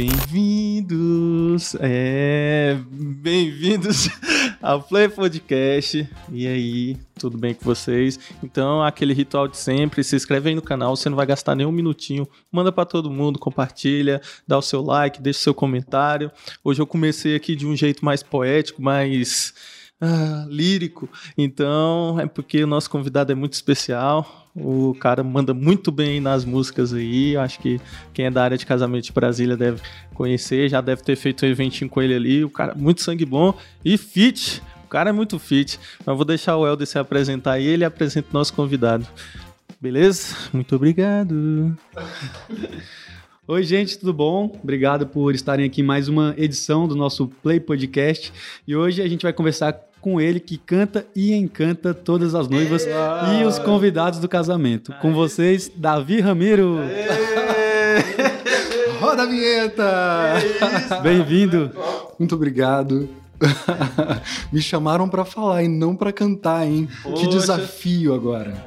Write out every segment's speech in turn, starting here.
Bem-vindos, é, bem-vindos ao Play Podcast. E aí, tudo bem com vocês? Então, aquele ritual de sempre, se inscreve aí no canal, você não vai gastar nem um minutinho. Manda para todo mundo, compartilha, dá o seu like, deixa o seu comentário. Hoje eu comecei aqui de um jeito mais poético, mais ah, lírico. Então, é porque o nosso convidado é muito especial. O cara manda muito bem nas músicas aí. Acho que quem é da área de casamento de Brasília deve conhecer, já deve ter feito um eventinho com ele ali. O cara muito sangue bom e fit. O cara é muito fit. Mas vou deixar o Helder se apresentar e ele apresenta o nosso convidado. Beleza? Muito obrigado. Oi, gente, tudo bom? Obrigado por estarem aqui em mais uma edição do nosso Play Podcast. E hoje a gente vai conversar com ele que canta e encanta todas as noivas e os convidados do casamento. Com vocês, Davi Ramiro. Roda a vinheta! Bem-vindo. Muito obrigado. Me chamaram para falar e não para cantar, hein? Poxa. Que desafio agora.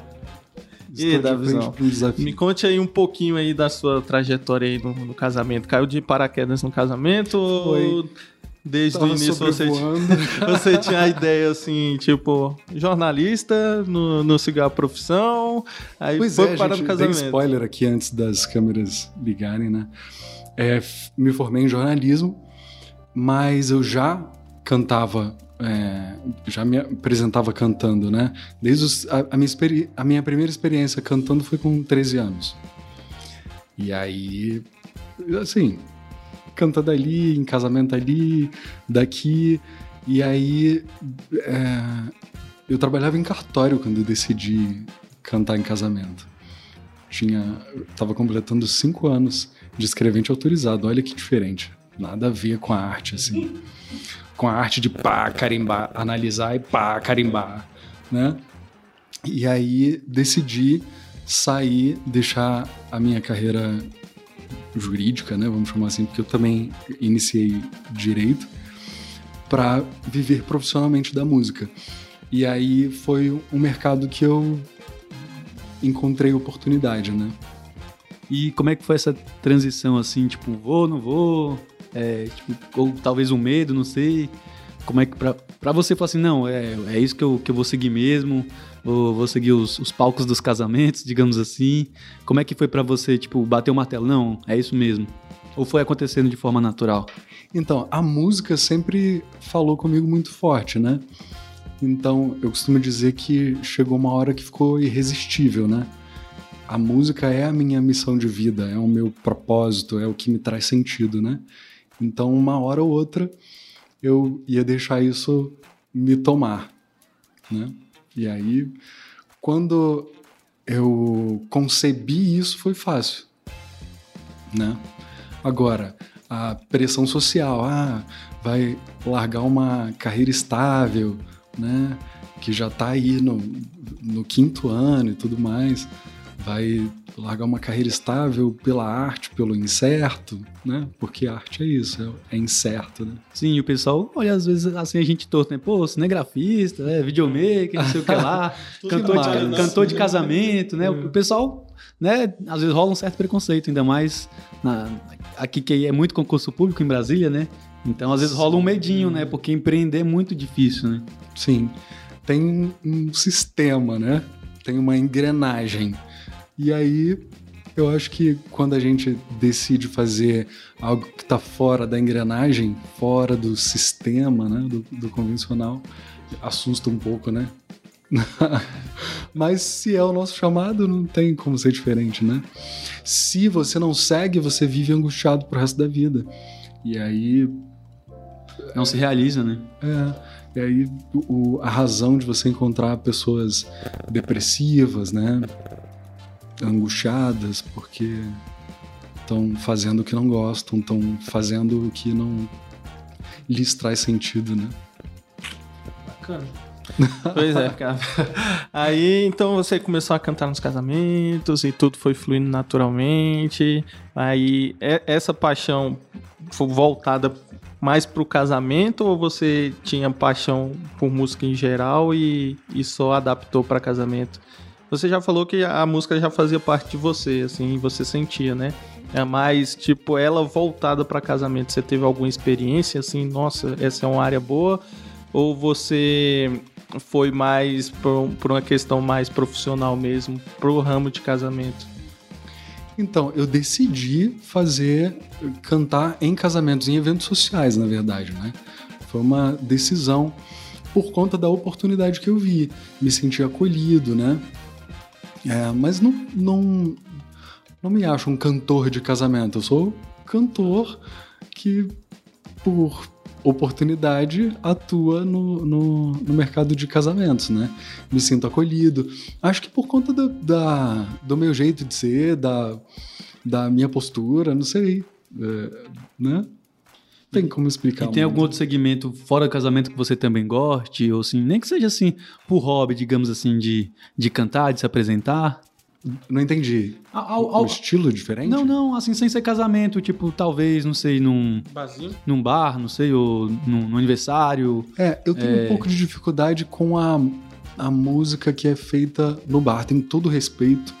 E Estou de Davizão? Me conte aí um pouquinho aí da sua trajetória aí no, no casamento. Caiu de paraquedas no casamento ou Desde o Tava início você, você tinha a ideia assim, tipo, jornalista, no, no a profissão, aí Pois foi é, parar gente, no casamento. spoiler aqui antes das câmeras ligarem, né? É, me formei em jornalismo, mas eu já cantava, é, já me apresentava cantando, né? Desde os- a, a minha, a minha primeira experiência cantando foi com 13 anos. E aí, assim, cantando ali, em casamento ali, daqui. E aí, é, eu trabalhava em cartório quando eu decidi cantar em casamento. Tinha, eu tava completando cinco anos de escrevente autorizado. Olha que diferente. Nada a ver com a arte, assim. Com a arte de pá, carimbar, analisar e pá, carimbar, né? E aí decidi sair, deixar a minha carreira jurídica, né? Vamos chamar assim, porque eu também iniciei direito para viver profissionalmente da música. E aí foi um mercado que eu encontrei oportunidade, né? E como é que foi essa transição assim, tipo, vou, não vou? É, tipo, ou talvez um medo, não sei. Como é que pra você falar assim, não, é, é isso que eu, que eu vou seguir mesmo, vou, vou seguir os, os palcos dos casamentos, digamos assim. Como é que foi pra você, tipo, bater o martelo? Não, é isso mesmo. Ou foi acontecendo de forma natural? Então, a música sempre falou comigo muito forte, né? Então, eu costumo dizer que chegou uma hora que ficou irresistível, né? A música é a minha missão de vida, é o meu propósito, é o que me traz sentido, né? Então, uma hora ou outra, eu ia deixar isso me tomar, né? E aí, quando eu concebi isso, foi fácil, né? Agora, a pressão social, ah, vai largar uma carreira estável, né? Que já tá aí no, no quinto ano e tudo mais, vai largar uma carreira estável pela arte, pelo incerto, né? Porque arte é isso, é, é incerto, né? Sim, o pessoal olha às vezes assim a gente torto, né? Pô, cinegrafista, né? videomaker, não sei o que lá, cantor, de, mais. cantor de casamento, né? É. O pessoal, né? Às vezes rola um certo preconceito, ainda mais na, aqui que é muito concurso público em Brasília, né? Então às vezes rola um medinho, né? Porque empreender é muito difícil, né? Sim, tem um sistema, né? Tem uma engrenagem. E aí, eu acho que quando a gente decide fazer algo que está fora da engrenagem, fora do sistema, né? Do, do convencional, assusta um pouco, né? Mas se é o nosso chamado, não tem como ser diferente, né? Se você não segue, você vive angustiado pro resto da vida. E aí Não se realiza, né? é, e aí o- a razão de você encontrar pessoas depressivas, né? Angustiadas porque estão fazendo o que não gostam, estão fazendo o que não lhes traz sentido, né? Bacana. Pois é, cara. Aí então você começou a cantar nos casamentos e tudo foi fluindo naturalmente. Aí essa paixão foi voltada mais pro casamento ou você tinha paixão por música em geral e, e só adaptou para casamento? Você já falou que a música já fazia parte de você, assim, você sentia, né? É mais, tipo, ela voltada para casamento. Você teve alguma experiência assim, nossa, essa é uma área boa? Ou você foi mais por, por uma questão mais profissional mesmo, pro ramo de casamento? Então, eu decidi fazer, cantar em casamentos, em eventos sociais, na verdade, né? Foi uma decisão por conta da oportunidade que eu vi. Me senti acolhido, né? É, mas não, não, não me acho um cantor de casamento. Eu sou cantor que, por oportunidade, atua no, no, no mercado de casamentos, né? Me sinto acolhido. Acho que por conta do, da, do meu jeito de ser, da, da minha postura, não sei, é, né? Tem como explicar. E tem muito. algum outro segmento fora casamento que você também goste? Ou assim, nem que seja assim, por hobby, digamos assim, de, de cantar, de se apresentar? Não entendi. Ao- Um ao- estilo diferente? Não, não, assim, sem ser casamento, tipo, talvez, não sei, num, Basinho? num bar, não sei, ou num, num aniversário. É, eu tenho um pouco de dificuldade com a, a música que é feita no bar. Tenho todo o respeito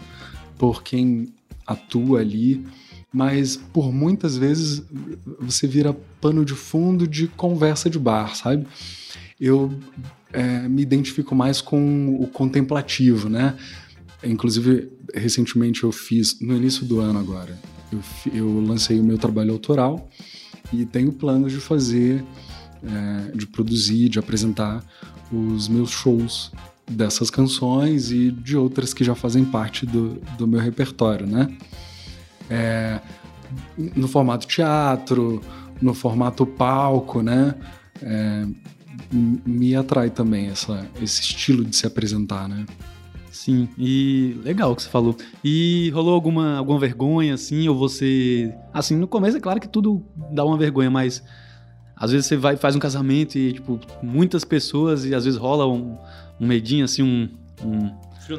por quem atua ali, mas por muitas vezes você vira pano de fundo de conversa de bar, sabe? Eu é, me identifico mais com o contemplativo, né? Inclusive, recentemente eu fiz, no início do ano agora, eu, eu lancei o meu trabalho autoral e tenho planos de fazer, é, de produzir, de apresentar os meus shows dessas canções e de outras que já fazem parte do, do meu repertório, né? É, no formato teatro, no formato palco, né? É, me atrai também essa, esse estilo de se apresentar, né? Sim, e legal o que você falou. E rolou alguma, alguma vergonha, assim, ou você. Assim, no começo é claro que tudo dá uma vergonha, mas às vezes você vai faz um casamento e, tipo, muitas pessoas, e às vezes rola um, um medinho, assim, um, um-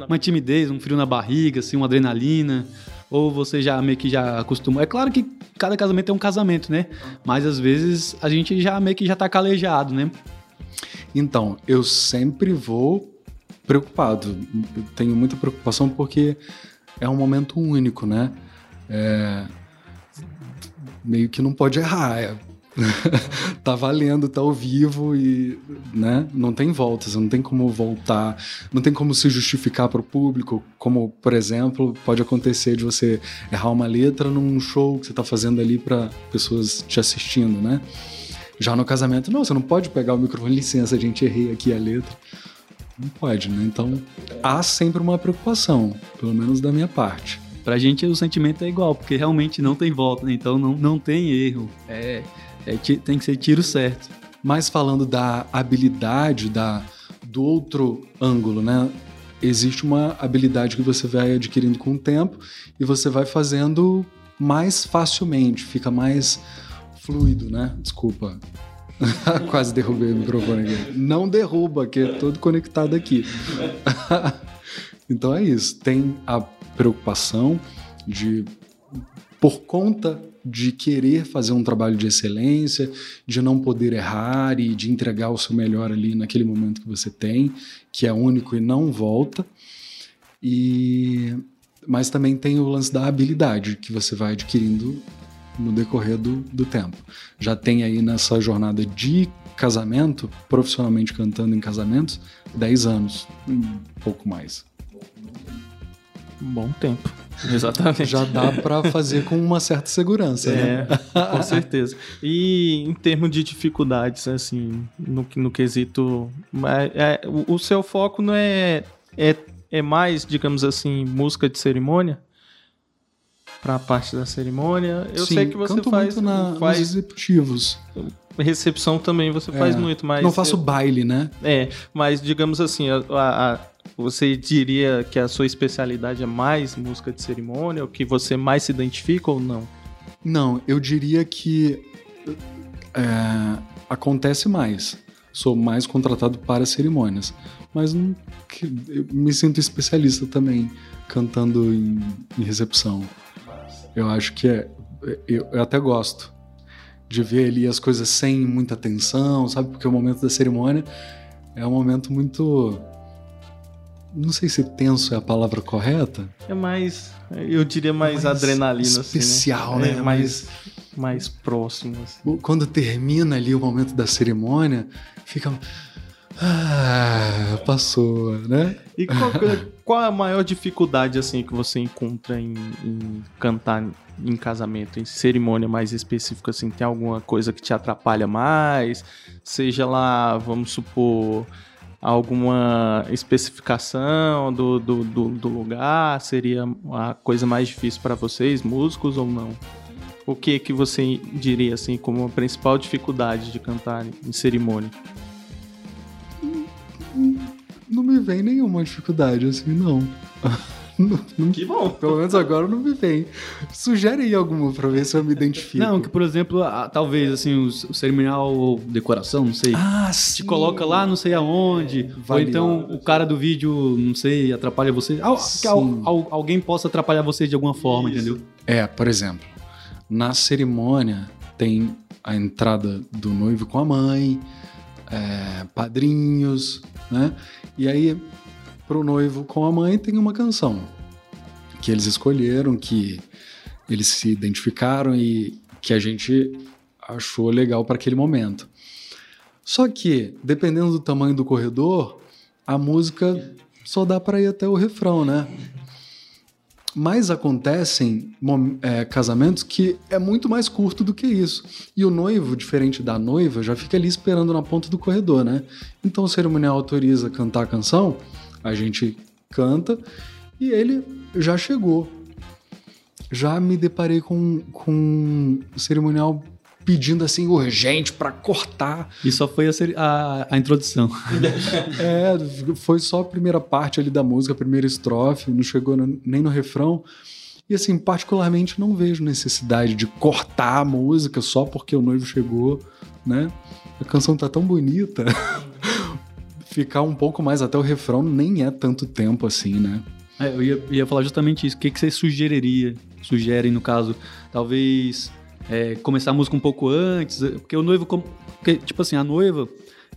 uma timidez, um frio na barriga, assim, uma adrenalina. Ou você já meio que já acostumou. É claro que cada casamento é um casamento, né? Mas às vezes a gente já meio que já tá calejado, né? Então, eu sempre vou preocupado. Eu tenho muita preocupação porque é um momento único, né? É, Meio que não pode errar. é. tá valendo, tá ao vivo e né? não tem volta, você não tem como voltar, não tem como se justificar para o público, como, por exemplo, pode acontecer de você errar uma letra num show que você tá fazendo ali para pessoas te assistindo, né? Já no casamento, não, você não pode pegar o microfone, licença, a gente errei aqui a letra. Não pode, né? Então há sempre uma preocupação, pelo menos da minha parte. Pra gente o sentimento é igual, porque realmente não tem volta, né? Então não, não tem erro. É, é tem que ser tiro certo. Mas falando da habilidade, da, do outro ângulo, né? Existe uma habilidade que você vai adquirindo com o tempo e você vai fazendo mais facilmente, fica mais fluido, né? Desculpa. Quase derrubei o microfone aqui. Não derruba, que é todo conectado aqui. então é isso. Tem a preocupação de, por conta de querer fazer um trabalho de excelência, de não poder errar e de entregar o seu melhor ali naquele momento que você tem, que é único e não volta. E mas também tem o lance da habilidade que você vai adquirindo no decorrer do, do tempo. Já tem aí nessa jornada de casamento, profissionalmente cantando em casamentos, 10 anos, um pouco mais. Um bom tempo. Exatamente. Já dá para fazer com uma certa segurança, né? É, com certeza. E em termos de dificuldades, assim, no, no quesito. mas, é, o, o seu foco não é, é. É mais, digamos assim, música de cerimônia? Pra parte da cerimônia. Eu Sim, sei que você canto faz, muito na, nos faz executivos. recepção também, você faz É, muito, mas. Não faço baile, né? É, mas digamos assim, a- a- a- você diria que a sua especialidade é mais música de cerimônia, o que você mais se identifica ou não? Não, eu diria que é, acontece mais. Sou mais contratado para cerimônias. Mas não, eu me sinto especialista também cantando em, em recepção. Eu acho que é. Eu, eu até gosto de ver ali as coisas sem muita tensão, sabe? Porque o momento da cerimônia é um momento muito. Não sei se tenso é a palavra correta. É mais, eu diria mais, Mais adrenalina, especial, assim, né? né? É mais, mais próximo, assim. Quando termina ali o momento da cerimônia, fica. Ah, passou, né? E qual, qual a maior dificuldade, assim, que você encontra em, em cantar em casamento, em cerimônia mais específica, assim? Tem alguma coisa que te atrapalha mais? Seja lá, vamos supor, alguma especificação do, do, do, do lugar? Seria a coisa mais difícil para vocês, músicos, ou não? O que que você diria, assim, como a principal dificuldade de cantar em cerimônia? Não me vem nenhuma dificuldade assim, não. Não- não- Que bom! pelo menos agora não me vem. Sugere aí alguma pra ver se eu me identifico. Não, que por exemplo, a- talvez assim, o, o cerimonial ou decoração, não sei. Ah, te sim. coloca lá não sei aonde, ou Varia. então o cara do vídeo, não sei, atrapalha você. Al- que al- al- alguém possa atrapalhar você de alguma forma, entendeu? É, por exemplo, na cerimônia tem a entrada do noivo com a mãe, é, padrinhos, né? E aí, pro noivo com a mãe tem uma canção que eles escolheram, que eles se identificaram e que a gente achou legal para aquele momento. Só que, dependendo do tamanho do corredor, a música só dá para ir até o refrão, né? Mas acontecem é, casamentos que é muito mais curto do que isso. E o noivo, diferente da noiva, já fica ali esperando na ponta do corredor, né? Então o cerimonial autoriza cantar a canção, a gente canta e ele já chegou. Já me deparei com, com o cerimonial pedindo assim urgente para cortar E só foi a, a- a introdução. é, foi só a primeira parte ali da música, a primeira estrofe, não chegou no- nem no refrão. E assim, particularmente não vejo necessidade de cortar a música só porque o noivo chegou, né? A canção tá tão bonita. Ficar um pouco mais até o refrão nem é tanto tempo assim, né? É, eu ia, ia falar justamente isso. O que, que você sugeriria? Sugerem, no caso, talvez é, começar a música um pouco antes, porque o noivo. Porque, tipo assim, a noiva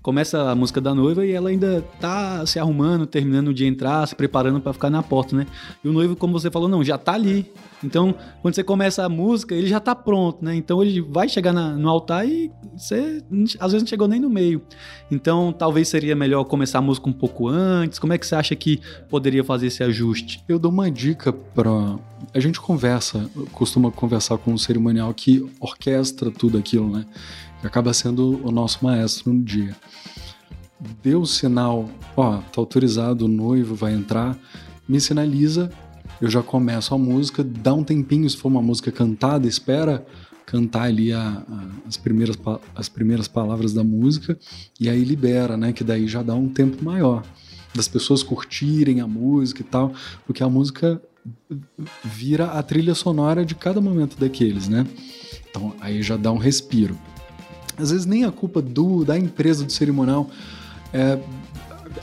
começa a música da noiva e ela ainda tá se arrumando, terminando de entrar, se preparando pra ficar na porta, né? E o noivo, como você falou, não, já tá ali. Então, quando você começa a música, ele já tá pronto, né? Então ele vai chegar na- no altar e você às vezes não chegou nem no meio. Então, talvez seria melhor começar a música um pouco antes. Como é que você acha que poderia fazer esse ajuste? Eu dou uma dica para a gente conversa, costuma conversar com um cerimonial que orquestra tudo aquilo, né? Acaba sendo o nosso maestro no dia. Deu o sinal, ó, tá autorizado, o noivo vai entrar, me sinaliza, eu já começo a música, dá um tempinho, se for uma música cantada, espera cantar ali a- a- as, primeiras, as primeiras palavras da música e aí libera, né? Que daí já dá um tempo maior das pessoas curtirem a música e tal, porque a música vira a trilha sonora de cada momento daqueles, né? Então aí já dá um respiro. Às vezes nem a culpa do da empresa do cerimonial é,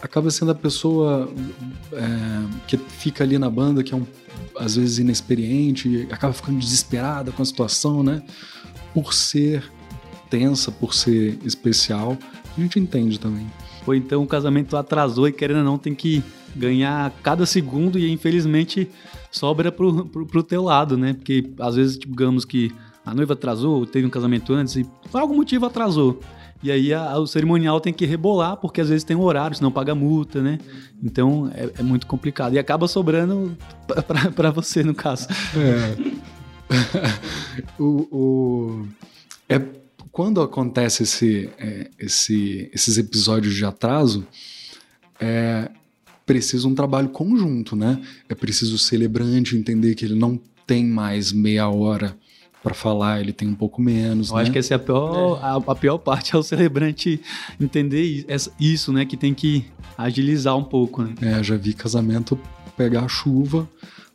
acaba sendo a pessoa é, que fica ali na banda que é um, às vezes inexperiente, acaba ficando desesperada com a situação, né? Por ser tensa, por ser especial, a gente entende também. Ou então o casamento atrasou e querendo ou não tem que ganhar cada segundo e infelizmente sobra pro, pro, pro teu lado, né? Porque às vezes, tipo, digamos que a noiva atrasou, teve um casamento antes e por algum motivo atrasou. E aí a- o cerimonial tem que rebolar, porque às vezes tem um horário, senão paga multa, né? Então é, é muito complicado. E acaba sobrando pra você, no caso. É. o, o- é quando acontece esse, é, esse- esses episódios de atraso, é preciso um trabalho conjunto, né? É preciso o celebrante entender que ele não tem mais meia hora para falar, ele tem um pouco menos. Eu né? acho que essa é a pior, a, a pior parte é o celebrante entender isso, né? Que tem que agilizar um pouco, né? É, já vi casamento pegar chuva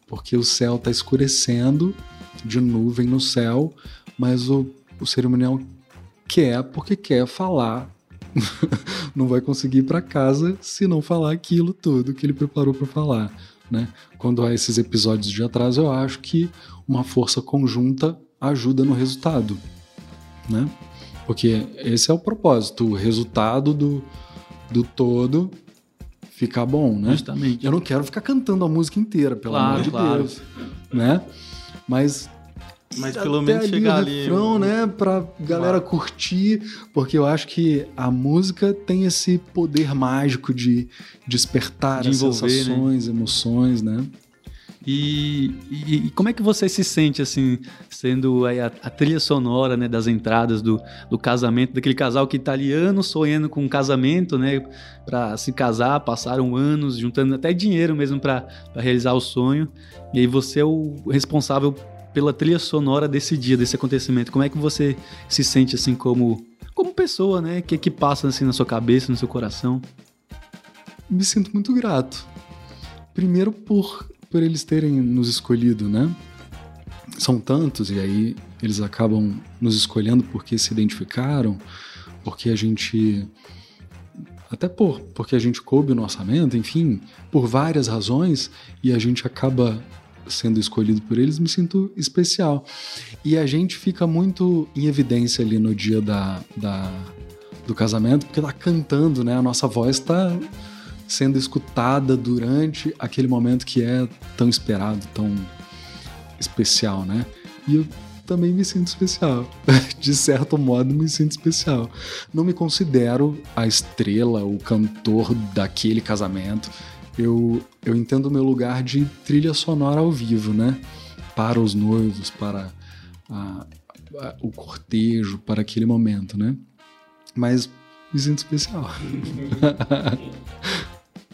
porque o céu tá escurecendo de nuvem no céu, mas o, o cerimonial quer porque quer falar. não vai conseguir ir para casa se não falar aquilo tudo que ele preparou para falar, né? Quando há esses episódios de atraso, eu acho que uma força conjunta ajuda no resultado, né? Porque esse é o propósito, o resultado do, do todo ficar bom, né? Justamente. Eu não quero ficar cantando a música inteira, pelo Claro, amor de claro. Deus, né? Mas Mas pelo menos ali chegar ali. refrão, um- né, pra galera curtir, porque eu acho que a música tem esse poder mágico de despertar De as envolver, né? sensações, emoções, né? E, e- e como é que você se sente, assim, sendo a, a trilha sonora, né, das entradas do, do casamento, daquele casal que tá sonhando com um casamento, né, pra se casar, passaram anos juntando até dinheiro mesmo pra realizar o sonho, e aí você é o responsável pela trilha sonora desse dia, desse acontecimento. Como é que você se sente, assim, como, como pessoa, né, o que que passa, assim, na sua cabeça, no seu coração? Me sinto muito grato. Primeiro por, por eles terem nos escolhido, né? São tantos, e aí eles acabam nos escolhendo porque se identificaram, porque a gente. Até por, porque a gente coube no orçamento, enfim, por várias razões, e a gente acaba sendo escolhido por eles, me sinto especial. E a gente fica muito em evidência ali no dia da, da, do casamento, porque tá cantando, né? A nossa voz tá sendo escutada durante aquele momento que é tão esperado, tão especial, né? E eu também me sinto especial. De certo modo, me sinto especial. Não me considero a estrela, o cantor daquele casamento. Eu, eu entendo o meu lugar de trilha sonora ao vivo, né? Para os noivos, para a- a- o cortejo, para aquele momento, né? Mas me sinto especial.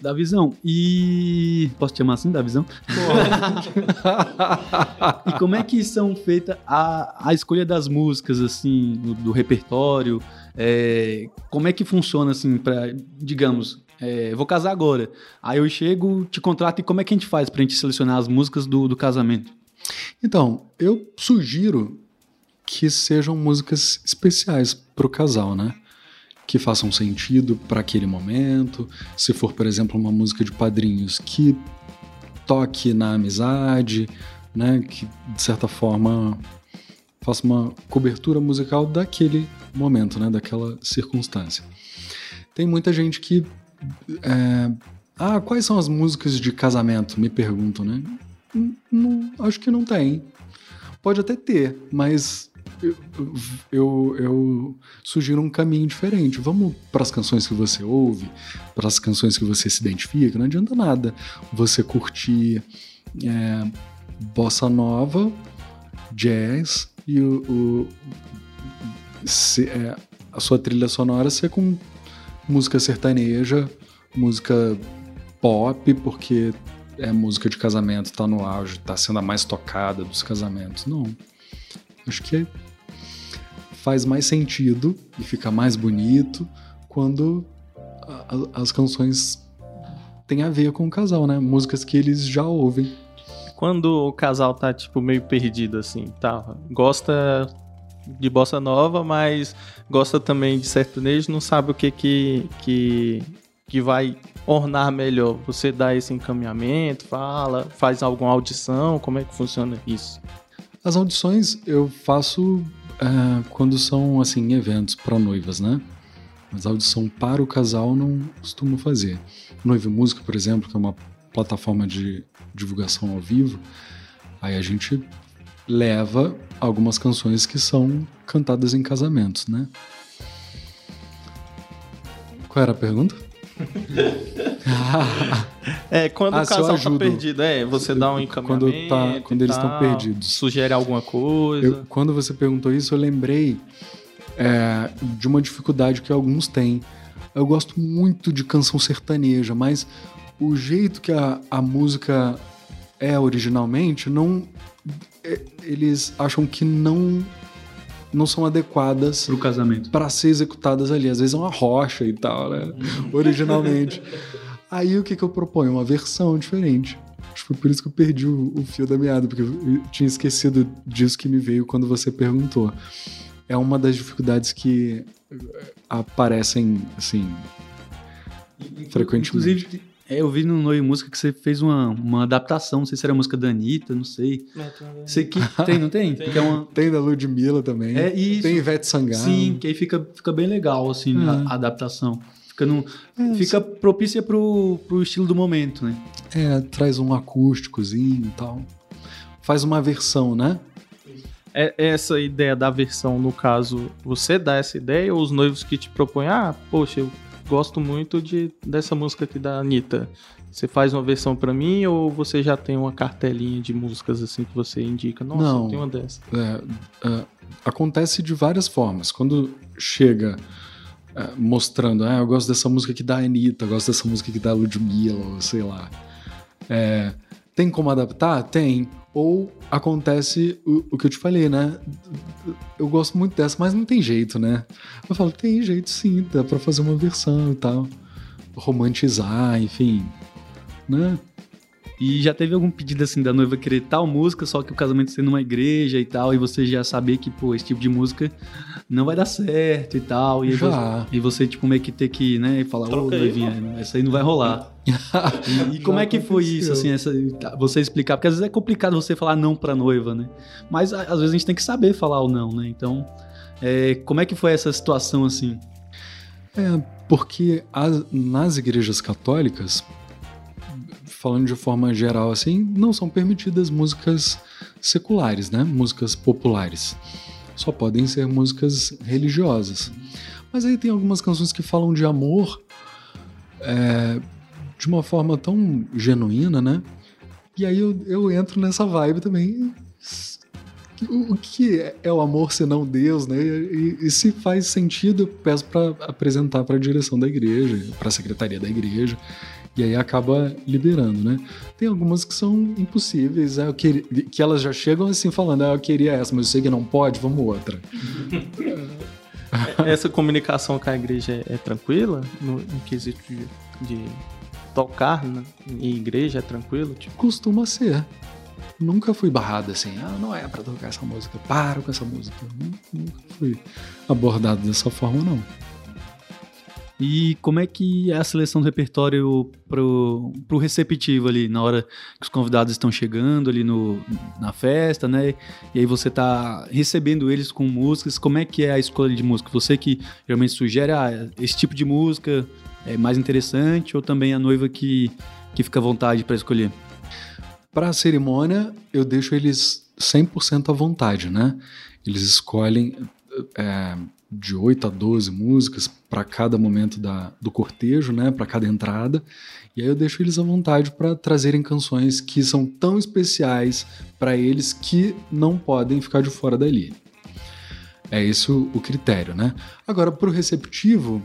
Davizão, e. Posso te chamar assim, Davizão? e como é que são feitas a, a escolha das músicas, assim, do, do repertório? É, como é que funciona, assim, para, digamos, é, vou casar agora. Aí eu chego, te contrato, e como é que a gente faz pra gente selecionar as músicas do, do casamento? Então, eu sugiro que sejam músicas especiais para o casal, né? Que façam sentido para aquele momento. Se for, por exemplo, uma música de padrinhos que toque na amizade, né? Que de certa forma faça uma cobertura musical daquele momento, né? Daquela circunstância. Tem muita gente que é, ah, quais são as músicas de casamento? Me perguntam, né? Não, acho que não tem. Pode até ter, mas eu, eu, sugiro um caminho diferente. Vamos para as canções que você ouve, para as canções que você se identifica. Não adianta nada você curtir é, bossa nova, jazz e o, o- se- é, a sua trilha sonora ser com música sertaneja, música pop, porque é música de casamento, tá no auge, tá sendo a mais tocada dos casamentos. Não. Acho que faz mais sentido e fica mais bonito quando a- a- as canções têm a ver com o casal, né? Músicas que eles já ouvem. Quando o casal tá, tipo, meio perdido, assim, tá? Gosta de bossa nova, mas gosta também de sertanejo, não sabe o que que, que, que vai ornar melhor. Você dá esse encaminhamento, fala, faz alguma audição, como é que funciona isso? As audições eu faço é, quando são assim eventos para noivas, né? Mas audição para o casal não costumo fazer. Noiva e Música, por exemplo, que é uma plataforma de divulgação ao vivo, aí a gente leva algumas canções que são cantadas em casamentos, né? Qual era a pergunta? É, quando Ah, o casal tá perdido, é, você dá um encaminhamento. Quando tá- quando eles tão tal, perdidos. Sugere alguma coisa. Eu- quando você perguntou isso, eu lembrei é, de uma dificuldade que alguns têm. Eu gosto muito de canção sertaneja, mas o jeito que a, a música é originalmente, não, é, eles acham que não, não são adequadas Pro casamento. para ser executadas ali. Às vezes é uma rocha e tal, né? Originalmente. Aí o que, que eu proponho? Uma versão diferente. Acho que foi por isso que eu perdi o, o fio da meada, porque eu tinha esquecido disso que me veio quando você perguntou. É uma das dificuldades que eh, aparecem, assim, frequentemente. Inclusive, é, eu vi no Noi Música que você fez uma, uma adaptação, não sei se era a música da Anitta, não sei. Sei que tem, não tem? Que é uma, Tem da Ludmilla também. é isso. Tem Ivete Sangalo. Sim, que aí fica, fica bem legal, assim, Uhum. a, a adaptação. Fica, num, É, fica propícia pro, pro estilo do momento, né? É, traz um acústicozinho e tal. Faz uma versão, né? É essa ideia da versão, no caso, você dá essa ideia ou os noivos que te propõem, ah, poxa, eu gosto muito de, dessa música aqui da Anitta. Você faz uma versão pra mim ou você já tem uma cartelinha de músicas assim que você indica? Nossa, Não. tem uma dessa. É, é, acontece de várias formas. Quando chega é, mostrando, ah, eu gosto dessa música aqui da Anitta, eu gosto dessa música aqui da Ludmilla, ou sei lá. É, tem como adaptar? Tem. Ou acontece o, o que eu te falei, né? Eu gosto muito dessa, mas não tem jeito, né? Eu falo, tem jeito sim, dá pra fazer uma versão e tal. Romantizar, enfim. Né? E já teve algum pedido assim da noiva querer tal música, só que o casamento sendo uma igreja e tal, e você já saber que, pô, esse tipo de música não vai dar certo e tal. E Já. você, e você, tipo, meio que ter que, né, falar, ô, Troca aí, noivinha, essa aí não vai rolar. E, e como é que foi isso, assim, essa, você explicar? Porque às vezes é complicado você falar não pra noiva, né? Mas às vezes a gente tem que saber falar o não, né? Então, é, como é que foi essa situação, assim? É, porque as- nas igrejas católicas, falando de forma geral assim, não são permitidas músicas seculares, né? Músicas populares. Só podem ser músicas religiosas. Mas aí tem algumas canções que falam de amor é, de uma forma tão genuína, né? E aí eu, eu entro nessa vibe também. O, que é, é o amor senão Deus, né? E, e se faz sentido, eu peço para apresentar para a direção da igreja, para a secretaria da igreja. E aí acaba liberando, né? Tem algumas que são impossíveis, é, queria- que elas já chegam assim falando, ah, eu queria essa, mas eu sei que não pode, vamos outra. Essa comunicação com a igreja é, é tranquila? No, no quesito de, de tocar né, em igreja é tranquilo? Tipo, Costuma ser. Nunca fui barrado assim, ah, não é para tocar essa música, para com essa música. Nu- Nunca fui abordado dessa forma, não. E como é que é a seleção do repertório pro, pro receptivo ali, na hora que os convidados estão chegando ali no, na festa, né? E aí você tá recebendo eles com músicas, como é que é a escolha de música? Você que geralmente sugere, ah, esse tipo de música é mais interessante, ou também a noiva que, que fica à vontade para escolher? Para a cerimônia, eu deixo eles 100% à vontade, né? Eles escolhem é, de 8 a 12 músicas para cada momento da, do cortejo, né? Para cada entrada. E aí eu deixo eles à vontade para trazerem canções que são tão especiais para eles que não podem ficar de fora dali. É esse o, critério, né? Agora, para o receptivo,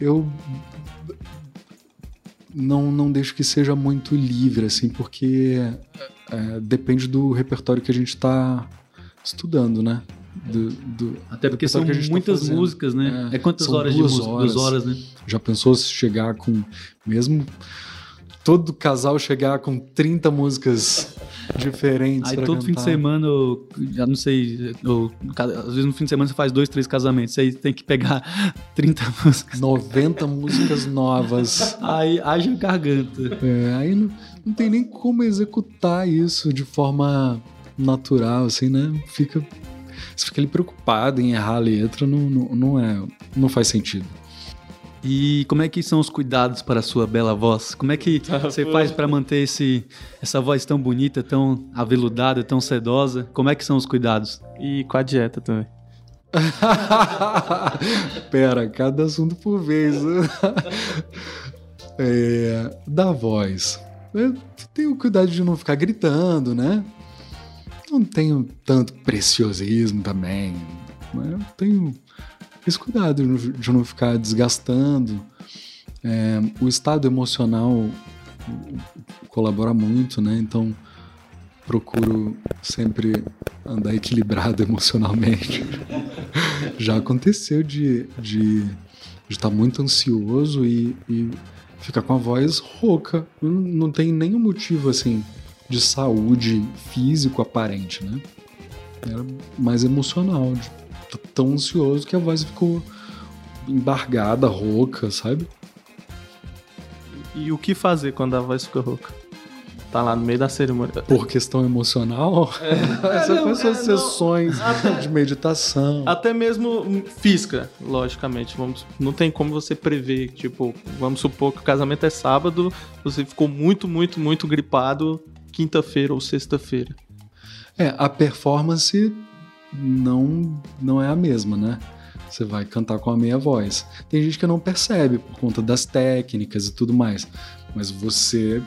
eu não, não deixo que seja muito livre, assim, porque é, depende do repertório que a gente está estudando, né? Do, do- Até porque são que tá muitas fazendo. músicas, né? É, É, quantas horas duas de música? horas. Duas horas, né? Já pensou se chegar com. Mesmo todo casal chegar com 30 músicas diferentes? Aí todo fim de cantar? semana, eu, já não sei, eu, às vezes no fim de semana você faz dois, três casamentos, aí tem que pegar 30 músicas. 90 músicas novas. Aí haja garganta. É, aí não, não tem nem como executar isso de forma natural, assim, né? Fica, você fica ali preocupado em errar a letra, não, não, não é, não faz sentido. E como é que são os cuidados para a sua bela voz? Como é que você faz para manter esse, essa voz tão bonita, tão aveludada, tão sedosa? Como é que são os cuidados? e com a dieta também. Pera, cada assunto por vez. é, da voz. Eu tenho cuidado de não ficar gritando, né? Não tenho tanto preciosismo também. Mas eu tenho esse cuidado de não- de ficar desgastando. É, o estado emocional colabora muito, né? Então procuro sempre andar equilibrado emocionalmente. Já aconteceu de de estar muito ansioso e, e ficar com a voz rouca. Não, não tem nenhum motivo assim de saúde físico aparente, né? Era mais emocional, de tão ansioso que a voz ficou embargada, rouca, sabe? E o que fazer quando a voz fica rouca? tá lá no meio da cerimônia. Por questão emocional? Essa não, foi suas é, sessões de meditação. Até mesmo física, logicamente. Vamos, não tem como você prever. Tipo, vamos supor que o casamento é sábado, você ficou muito, muito, muito gripado quinta-feira ou sexta-feira. É, a performance não, não é a mesma, né? Você vai cantar com a meia voz. Tem gente que não percebe por conta das técnicas e tudo mais. Mas você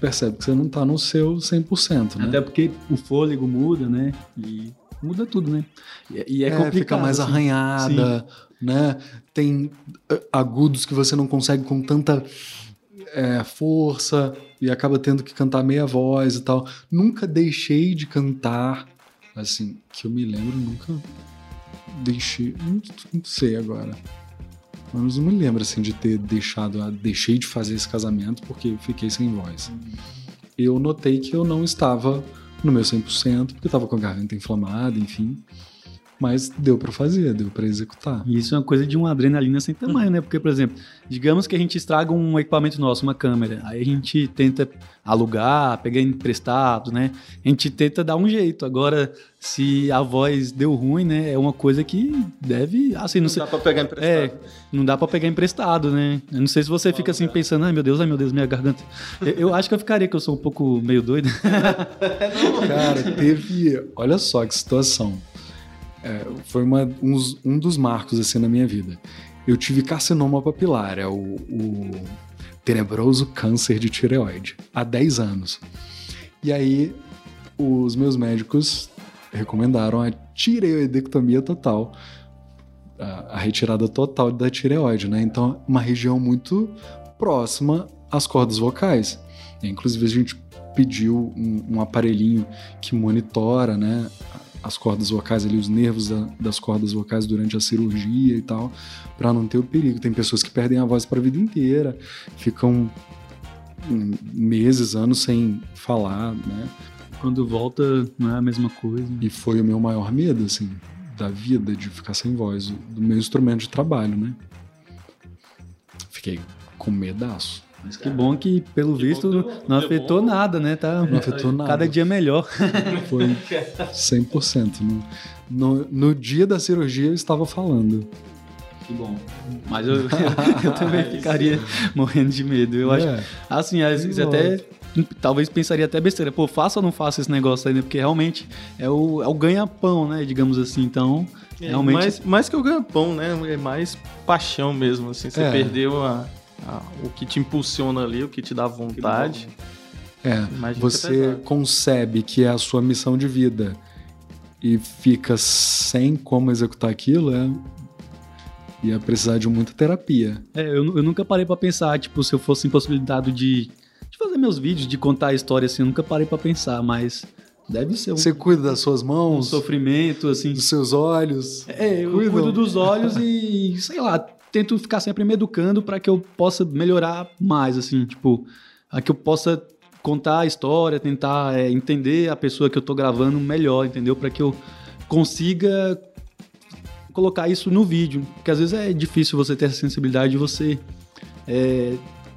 percebe que você não tá no seu 100%, né? Até porque o fôlego muda, né? E muda tudo, né? E, e é, É, complicado. fica mais assim. arranhada, né? Tem eh, agudos que você não consegue com tanta eh, força e acaba tendo que cantar meia voz e tal. Nunca deixei de cantar, assim, que eu me lembro, nunca deixei. Não, não sei agora. Mas não me lembro assim de ter deixado, ah, deixei de fazer esse casamento porque fiquei sem voz. Eu notei que eu não estava no meu 100%, porque estava com a garganta inflamada, enfim. Mas deu pra fazer, deu pra executar. E isso é uma coisa de uma adrenalina sem tamanho, né? Porque, por exemplo, digamos que a gente estraga um equipamento nosso, uma câmera. Aí a gente tenta alugar, pegar emprestado, né? A gente tenta dar um jeito. Agora, se a voz deu ruim, né? É uma coisa que deve. Assim, não, Não sei. dá pra pegar emprestado. É, não dá pra pegar emprestado, né? Eu não sei se você fica assim pensando, ai meu Deus, ai meu Deus, minha garganta. Eu, eu acho que eu ficaria, que eu sou um pouco meio doido. Cara, teve. Olha só que situação. É, foi uma- uns- um dos marcos assim na minha vida. Eu tive carcinoma papilar, é o, o tenebroso câncer de tireoide, há 10 anos. E aí, os meus médicos recomendaram a tireoidectomia total, a, a retirada total da tireoide, né? Então, uma região muito próxima às cordas vocais. Inclusive, a gente pediu um, um aparelhinho que monitora, né? As cordas vocais ali, os nervos da- das cordas vocais durante a cirurgia e tal, para não ter o perigo. Tem pessoas que perdem a voz para a vida inteira, ficam hum, meses, anos sem falar, né? Quando volta, não é a mesma coisa. E foi o meu maior medo, assim, da vida, de ficar sem voz, do meu instrumento de trabalho, né? Fiquei com medaço. Mas que bom que, pelo visto, bom que não deu afetou bom. nada, né? Tá Não afetou nada. cada dia melhor. Foi 100%. No, no, no dia da cirurgia eu estava falando. Que bom. Mas eu, eu também ficaria morrendo de medo. Eu acho. É, Assim, às vezes até. Talvez pensaria até besteira, pô, faça ou não faça esse negócio aí, né? Porque realmente é o, é o ganha-pão, né? Digamos assim. Então, É, realmente. mais, mais que o ganha-pão, né? É mais paixão mesmo, assim. Você É. perdeu a- a- o que te impulsiona ali, o que te dá vontade. é. Imagina que é Você pesado. concebe que é a sua missão de vida e fica sem como executar aquilo, é, ia precisar de muita terapia. É, eu, eu nunca parei pra pensar, tipo, se eu fosse impossibilitado de, de fazer meus vídeos, de contar a história assim, eu nunca parei pra pensar, mas deve ser um, Você cuida das suas um mãos, sofrimento, assim. dos seus olhos. É, eu Cuidam. cuido dos olhos e, sei lá, tento ficar sempre me educando pra que eu possa melhorar mais, assim, tipo, a que eu possa contar a história, tentar é, entender a pessoa que eu tô gravando melhor, entendeu? Pra que eu consiga colocar isso no vídeo, porque às vezes é difícil você ter essa sensibilidade de você é,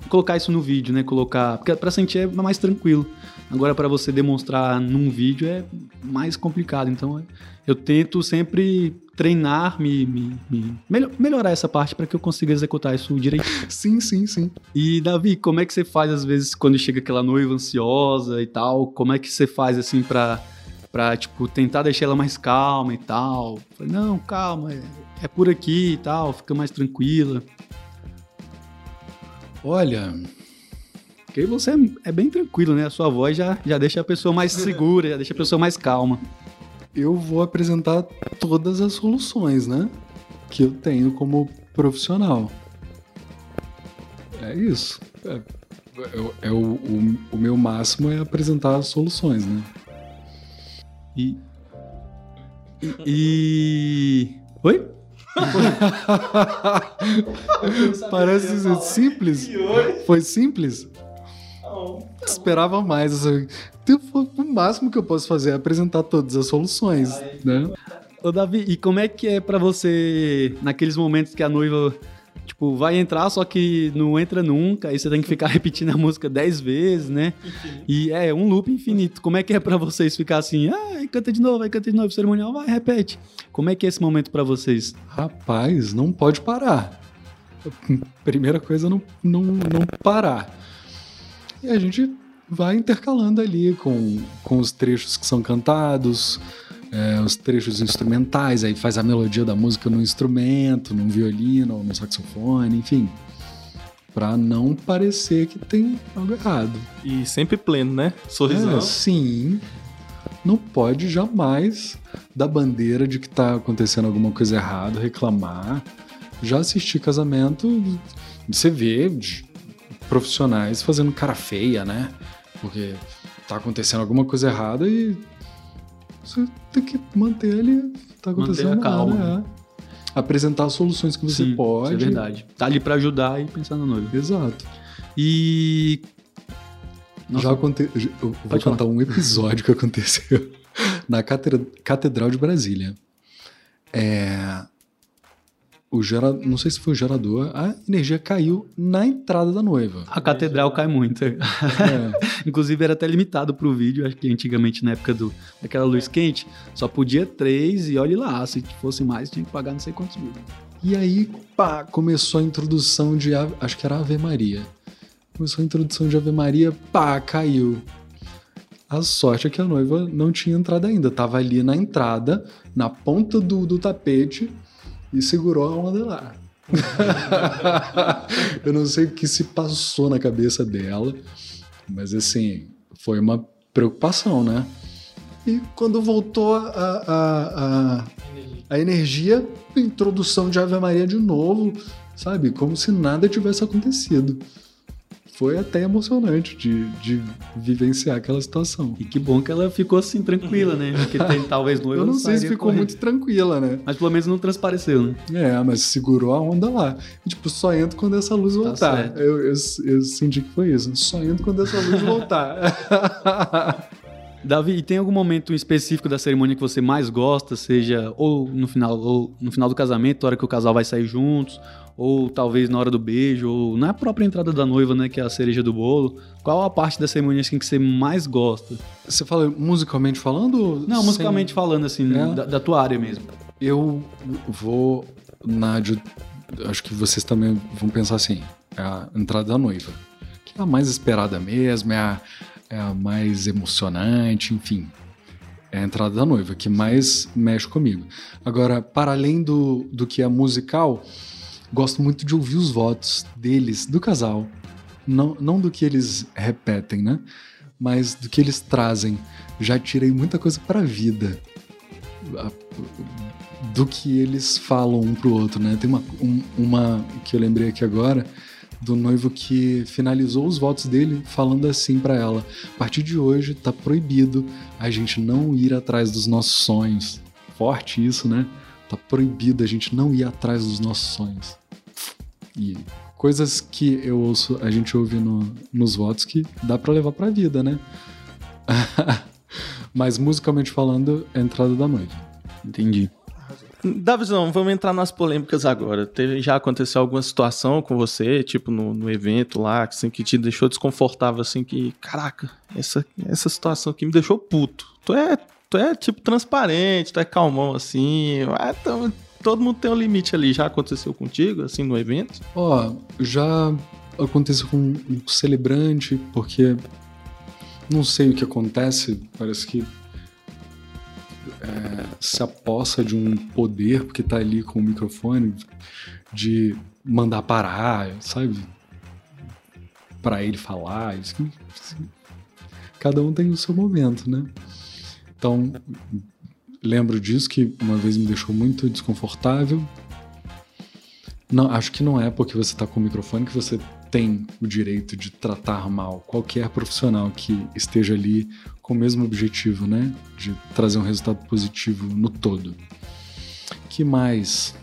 colocar isso no vídeo, né? Colocar, porque pra sentir é mais tranquilo. Agora pra você demonstrar num vídeo é mais complicado, então eu tento sempre treinar, me, me- me- melho- melhorar essa parte para que eu consiga executar isso direito. Sim, sim, sim. E Davi, como é que você faz às vezes quando chega aquela noiva ansiosa e tal? Como é que você faz assim pra, pra tipo, tentar deixar ela mais calma e tal? Falei, não, calma, é, é por aqui e tal, fica mais tranquila. Olha, Porque você é, é bem tranquilo, né? A sua voz já, já deixa a pessoa mais segura, já deixa a pessoa mais calma. Eu vou apresentar todas as soluções, né? Que eu tenho como profissional. É isso. É, é- é o, o, o meu máximo é apresentar as soluções, né? E. E. e- Oi? Parece ser simples. Foi simples? Esperava mais. assim. Então, O máximo que eu posso fazer é apresentar todas as soluções, né? Ô, Davi, e como é que é pra você, naqueles momentos que a noiva Tipo, vai entrar, só que não entra nunca, aí você tem que ficar repetindo a música dez vezes, né? E é um loop infinito. Como é que é pra vocês ficar assim, ah, canta de novo, aí canta de novo, cerimonial, vai, repete. Como é que é esse momento pra vocês? Rapaz, não pode parar. Primeira coisa, não, não, não parar. E a gente vai intercalando ali com, com os trechos que são cantados, é, os trechos instrumentais, aí faz a melodia da música no instrumento, no violino no saxofone, enfim. Pra não parecer que tem algo errado. E sempre pleno, né? Sorrisão. É, sim. Não pode jamais dar bandeira de que tá acontecendo alguma coisa errada, reclamar. Já assisti casamento, você vê profissionais fazendo cara feia, né? Porque tá acontecendo alguma coisa errada e você tem que manter ali. Tá acontecendo Manter a calma. nada, é. Apresentar as soluções que você Sim, pode. Isso é verdade. Tá ali pra ajudar e pensar no noivo. Exato. E. Nossa, Já aconteceu. Eu vou Pode falar. contar um episódio que aconteceu na Catedra- Catedral de Brasília. É. O gera... Não sei se foi o gerador, a energia caiu na entrada da noiva. a catedral cai muito. É, Inclusive era até limitado pro vídeo, acho que antigamente na época do, daquela luz quente, só podia três e olhe lá, se fosse mais tinha que pagar não sei quantos mil. E aí, pá, começou a introdução de. Acho que era Ave Maria. Começou a introdução de Ave Maria, pá, caiu. A sorte é que a noiva não tinha entrado ainda. Tava ali na entrada, na ponta do, do tapete, e segurou a onda lá. Eu não sei o que se passou na cabeça dela, mas assim, foi uma preocupação, né? E quando voltou a, a, a, a energia, introdução de Ave Maria de novo, sabe? Como se nada tivesse acontecido. Foi até emocionante de, de vivenciar aquela situação. E que bom que ela ficou assim tranquila, né? Porque tem, talvez noiva Eu não sei se ficou muito tranquila, né? Mas pelo menos não transpareceu, né? É, mas segurou a onda lá. E, tipo, só entro quando essa luz voltar. Tá certo. eu, eu, eu senti que foi isso. Só entro quando essa luz voltar. Davi, e tem algum momento específico da cerimônia que você mais gosta, seja ou no final, ou no final do casamento, a hora que o casal vai sair juntos, ou talvez na hora do beijo, ou na própria entrada da noiva, né, que é a cereja do bolo. Qual a parte da cerimônia assim, que você mais gosta? Você fala musicalmente falando? Não, sem- musicalmente falando, assim, É? da, da tua área mesmo. Eu vou na de. Acho que vocês também vão pensar assim: é a entrada da noiva. Que é a mais esperada mesmo, é a, é a mais emocionante, enfim. É a entrada da noiva, que mais mexe comigo. Agora, para além do, do que é musical, gosto muito de ouvir os votos deles, do casal. Não, não do que eles repetem, né? Mas do que eles trazem. Já tirei muita coisa para a vida do que eles falam um pro outro, né? Tem uma, um- uma que eu lembrei aqui agora do noivo que finalizou os votos dele falando assim pra ela: a partir de hoje tá proibido a gente não ir atrás dos nossos sonhos. Forte isso, né? Tá proibido a gente não ir atrás dos nossos sonhos. E coisas que eu ouço, a gente ouve no- nos votos que dá pra levar pra vida, né? Mas musicalmente falando, é a entrada da noiva. Entendi. Davizão, vamos entrar nas polêmicas agora. Teve, já aconteceu alguma situação com você, tipo no, no evento lá, assim, que te deixou desconfortável, assim, que, caraca, essa, essa situação aqui me deixou puto. Tu é, tu é, tipo, transparente, tu é calmão, assim, ah, então, todo mundo tem um limite ali. Já aconteceu contigo, assim, no evento? Ó, já aconteceu com um celebrante, porque não sei o que acontece, parece que é, se apossa de um poder, porque tá ali com o microfone, de mandar parar, sabe? Pra ele falar. Isso Cada um tem o seu momento, né? Então, lembro disso que uma vez me deixou muito desconfortável. Não, acho que não é porque você tá com o microfone que você tem o direito de tratar mal qualquer profissional que esteja ali com o mesmo objetivo, né? De trazer um resultado positivo no todo. Que mais?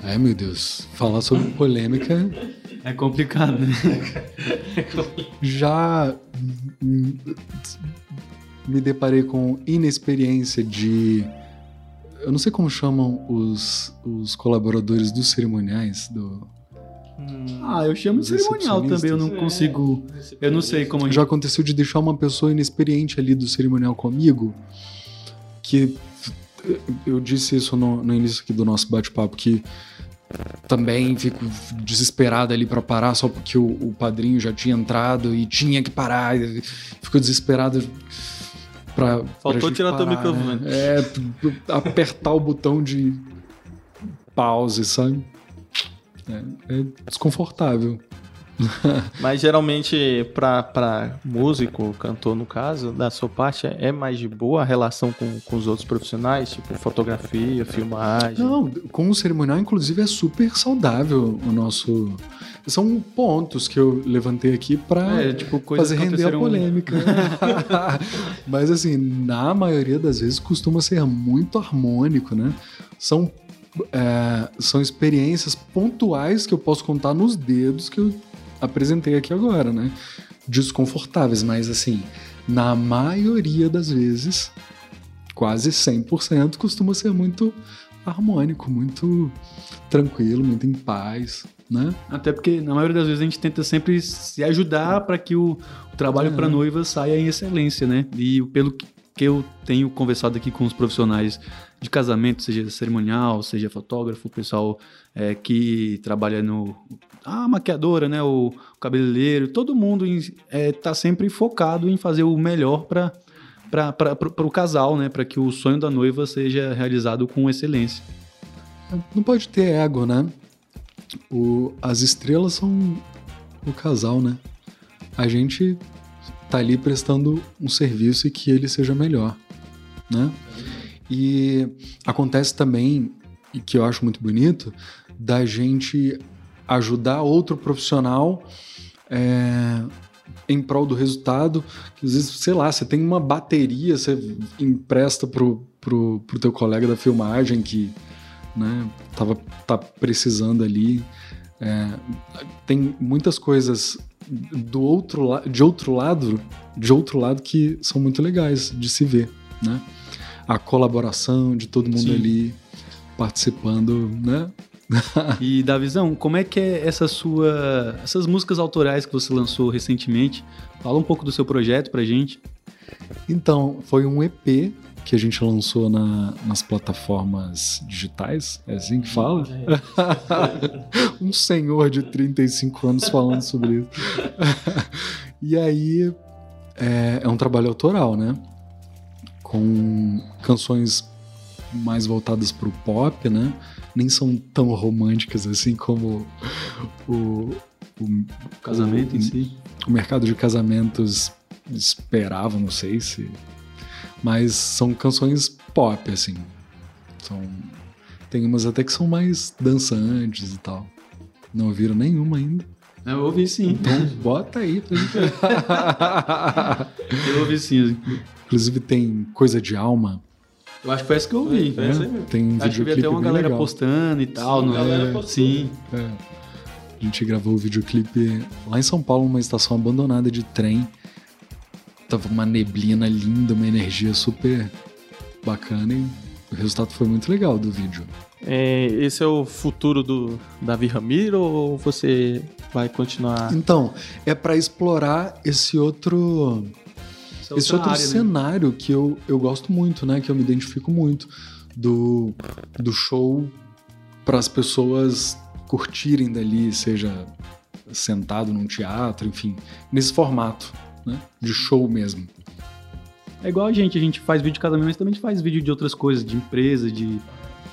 Ai, meu Deus. Falar sobre polêmica É complicado, né? já me deparei com inexperiência de eu não sei como chamam os, os colaboradores dos cerimoniais do. Ah, eu chamo de cerimonial também, eu não consigo. Eu não sei como. Já aconteceu de deixar uma pessoa inexperiente ali do cerimonial comigo, que eu disse isso no, no início aqui do nosso bate-papo, que também fico desesperado ali para parar só porque o, o, padrinho já tinha entrado e tinha que parar. Fico desesperado pra. Faltou pra tirar teu microfone. É, apertar o botão de pause, sabe? É, é desconfortável. Mas geralmente, para músico, cantor no caso, da sua parte, é mais de boa a relação com, com os outros profissionais, tipo fotografia, filmagem? Não, com o cerimonial, inclusive, é super saudável o nosso. São pontos que eu levantei aqui para é, tipo, fazer render a polêmica. Mas, assim, na maioria das vezes costuma ser muito harmônico, né? São é, são experiências pontuais que eu posso contar nos dedos que eu apresentei aqui agora, né? Desconfortáveis, mas assim, na maioria das vezes, quase 100%, costuma ser muito harmônico, muito tranquilo, muito em paz, né? Até porque na maioria das vezes a gente tenta sempre se ajudar para que o, o trabalho é. para noiva saia em excelência, né? E pelo que eu tenho conversado aqui com os profissionais de casamento, seja cerimonial, seja fotógrafo, o pessoal é, que trabalha no. A maquiadora, né? O, o cabeleireiro, todo mundo está é, tá sempre focado em fazer o melhor para para o casal, né? Para que o sonho da noiva seja realizado com excelência. Não pode ter ego, né? O, as estrelas são o casal, né? A gente tá ali prestando um serviço e que ele seja melhor, né? E acontece também, e que eu acho muito bonito, da gente ajudar outro profissional é, em prol do resultado. Que às vezes, sei lá, você tem uma bateria, você empresta pro, pro, pro teu colega da filmagem que né, tava, tá precisando ali. É, tem muitas coisas do outro de outro lado de outro lado que são muito legais de se ver né a colaboração de todo mundo Sim. ali participando, né? e Davizão, como é que é essa sua, essas músicas autorais que você lançou recentemente? Fala um pouco do seu projeto pra gente. Então, foi um EP que a gente lançou na, nas plataformas digitais, é assim que fala? Um senhor de 35 anos falando sobre isso. e aí, é, é um trabalho autoral, né? Com canções mais voltadas para o pop, né? Nem são tão românticas assim como o, o, casamento o, em si. O mercado de casamentos esperava, não sei se. Mas são canções pop, assim. São, tem umas até que são mais dançantes e tal. Não ouviram nenhuma ainda. Eu ouvi sim. Então bota aí pra gente. eu ouvi sim. Inclusive tem Coisa de Alma. Eu acho que essa que eu vi. É, é, tem acho que vi até uma galera legal. postando e tal. Sim, é, sim. É. A gente gravou o videoclipe lá em São Paulo, numa estação abandonada de trem. Tava uma neblina linda, uma energia super bacana e o resultado foi muito legal do vídeo. É, esse é o futuro do Davi Ramiro ou você vai continuar? Então, é para explorar esse outro esse outro área, cenário né? que eu, eu gosto muito, né? Que eu me identifico muito. Do, do show para as pessoas curtirem dali, seja sentado num teatro, enfim, nesse formato, né? De show mesmo. É igual a gente, a gente faz vídeo de casamento, mas também a gente faz vídeo de outras coisas, de empresa, de,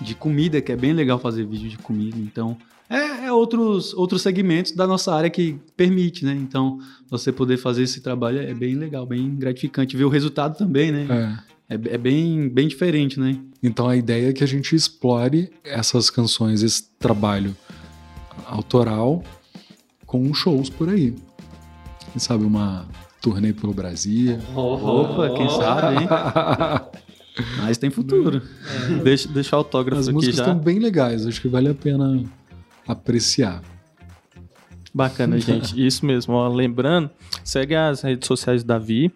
de comida, que é bem legal fazer vídeo de comida. Então, é, é, outros, outros segmentos da nossa área que permite, né? Então, você poder fazer esse trabalho é bem legal, bem gratificante. Ver o resultado também, né? É. É, é bem, bem diferente, né? Então, a ideia é que a gente explore essas canções, esse trabalho autoral com shows por aí. Quem sabe uma turnê pelo Brasil. Opa, quem sabe, hein? Mas tem futuro. É. Deixa, deixa o autógrafo As aqui músicas já. estão bem legais, acho que vale a pena apreciar. Bacana, gente. Isso mesmo. Ó, lembrando, segue as redes sociais do Davi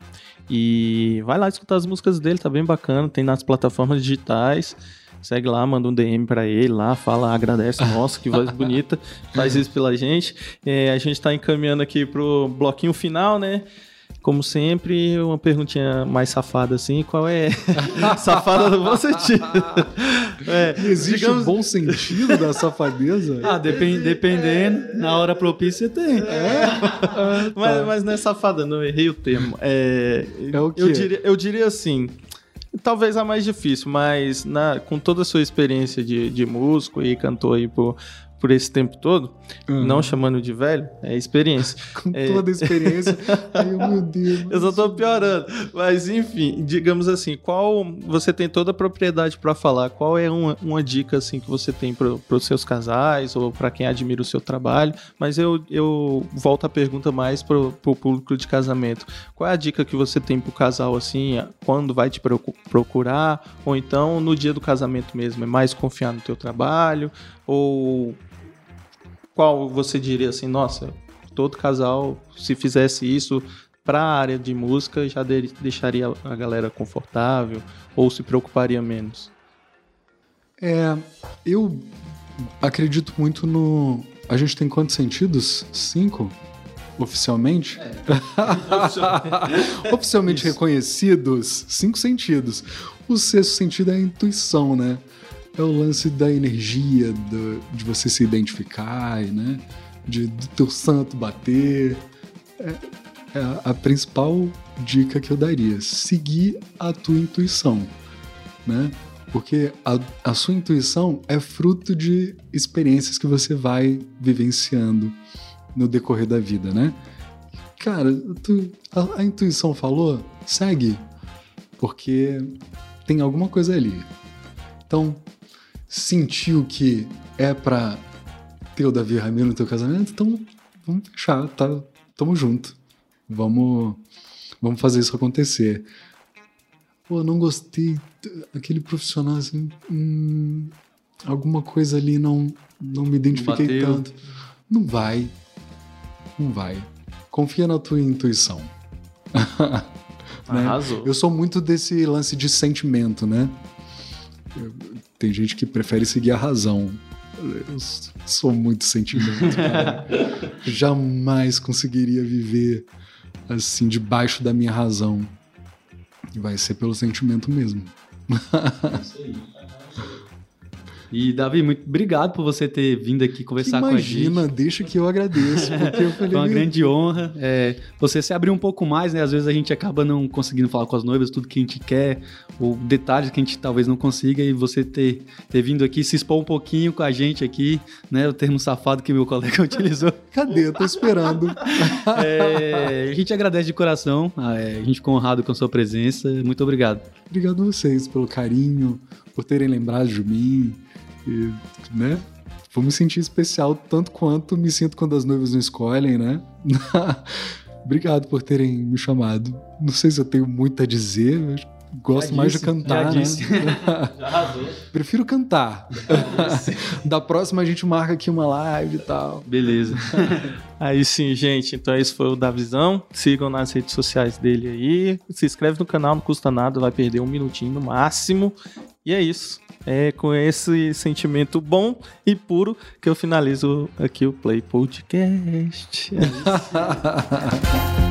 e vai lá escutar as músicas dele, tá bem bacana. Tem nas plataformas digitais. segue lá, manda um DM para ele lá, fala, agradece, nossa, que voz bonita, faz isso pela gente. É, a gente tá encaminhando aqui pro bloquinho final, né? Como sempre, uma perguntinha mais safada assim, qual é safada no bom sentido? É, Existe digamos... um bom sentido da safadeza? Ah, depend, dependendo, na hora propícia tem. É? Ah, mas, tá. mas não é safada, não, errei o termo. É, é o quê? Eu diria, eu diria assim, talvez a mais difícil, mas na, com toda a sua experiência de, de músico e cantor aí por, por esse tempo todo, uhum. não chamando de velho, é experiência. Com é... toda a experiência. Ai, meu Deus. Eu só tô piorando. Mas, enfim, digamos assim, qual. Você tem toda a propriedade para falar. Qual é uma, uma dica, assim, que você tem para os seus casais ou para quem admira o seu trabalho? Mas eu, eu volto a pergunta mais pro, pro público de casamento. Qual é a dica que você tem pro casal, assim, quando vai te procurar? Ou então no dia do casamento mesmo? É mais confiar no teu trabalho? Ou qual você diria assim, nossa, todo casal, se fizesse isso para a área de música, já deixaria a galera confortável ou se preocuparia menos? É, eu acredito muito no. A gente tem quantos sentidos? Cinco? Oficialmente? É. Oficialmente reconhecidos, cinco sentidos. O sexto sentido é a intuição, né? É o lance da energia, do, de você se identificar, né? De, do teu santo bater. É, é a principal dica que eu daria. Seguir a tua intuição, né? Porque a, a sua intuição é fruto de experiências que você vai vivenciando no decorrer da vida, né? Cara, tu, a, a intuição falou, segue, porque tem alguma coisa ali. Então, sentiu que é para ter o Davi Ramiro no teu casamento, então vamos fechar, tá? Tamo junto. Vamos, vamos fazer isso acontecer. Pô, não gostei. Aquele profissional assim. Hum, alguma coisa ali não, não me identifiquei não tanto. Não vai. Não vai. Confia na tua intuição. né? Eu sou muito desse lance de sentimento, né? Eu, tem gente que prefere seguir a razão. Eu sou muito sentimento, cara. Jamais conseguiria viver assim debaixo da minha razão. Vai ser pelo sentimento mesmo. É isso aí. E, Davi, muito obrigado por você ter vindo aqui conversar Imagina, com a gente. Imagina, deixa que eu agradeço, porque eu falei... Foi uma grande honra. É, você se abrir um pouco mais, né? Às vezes a gente acaba não conseguindo falar com as noivas tudo que a gente quer, ou detalhes que a gente talvez não consiga, e você ter, ter vindo aqui, se expor um pouquinho com a gente aqui, né? O termo safado que meu colega utilizou. Cadê? Eu tô esperando. É, a gente agradece de coração, é, a gente ficou honrado com a sua presença. Muito obrigado. Obrigado a vocês pelo carinho, por terem lembrado de mim. E, né? Vou me sentir especial tanto quanto me sinto quando as noivas me escolhem, né? Obrigado por terem me chamado. Não sei se eu tenho muito a dizer, mas gosto já mais disse, de cantar, já né? Disse. já Prefiro cantar. da próxima a gente marca aqui uma live e tal. Beleza. aí sim, gente. Então esse foi o Davizão. Sigam nas redes sociais dele aí. Se inscreve no canal, não custa nada, vai perder um minutinho no máximo. E é isso. É com esse sentimento bom e puro que eu finalizo aqui o Play Podcast. É